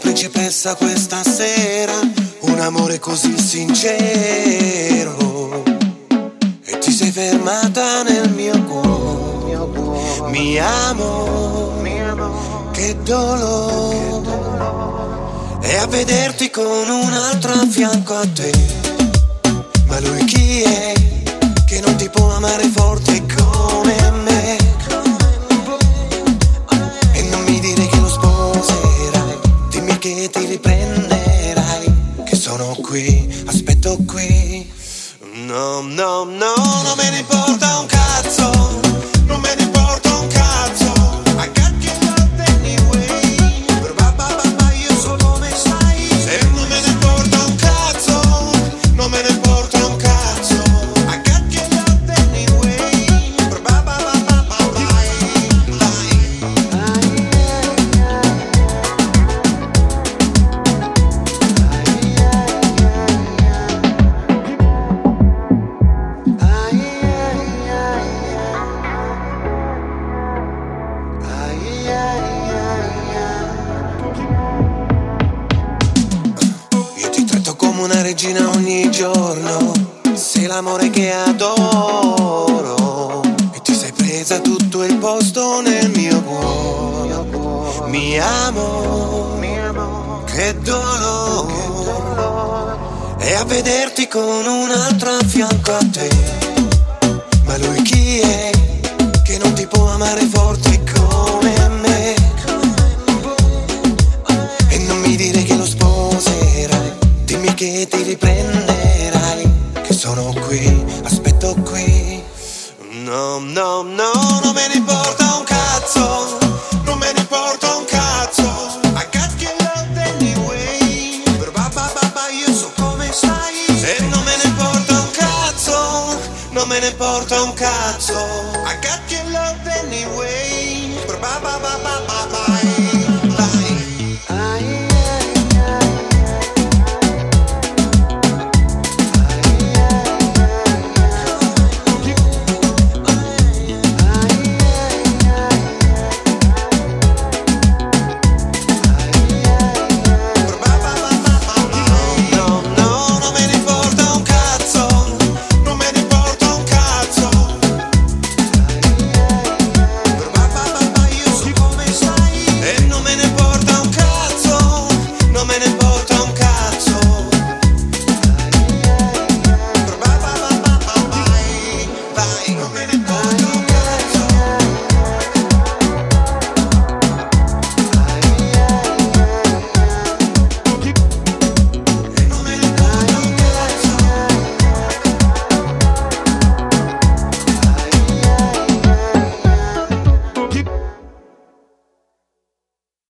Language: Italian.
principessa questa sera, un amore così sincero. E ti sei fermata nel mio cuore. Mi amo, che dolore. E a vederti con un altro a fianco a te. Ma lui chi è? Che non ti può amare forte riprenderai. Che sono qui, aspetto qui. No, no, no, non me ne importa una regina ogni giorno. Sei l'amore che adoro. E ti sei presa tutto il posto nel mio cuore. Mi amo, che dolore. E a vederti con un altro a fianco a te. No, no, no, non me ne importa un cazzo. Non me ne importa un cazzo. I got your love anyway. Ba, ba, ba, ba, io so come stai. E non me ne importa un cazzo. Non me ne importa un cazzo. I got your love anyway. Ba, ba, ba, ba, ba, ba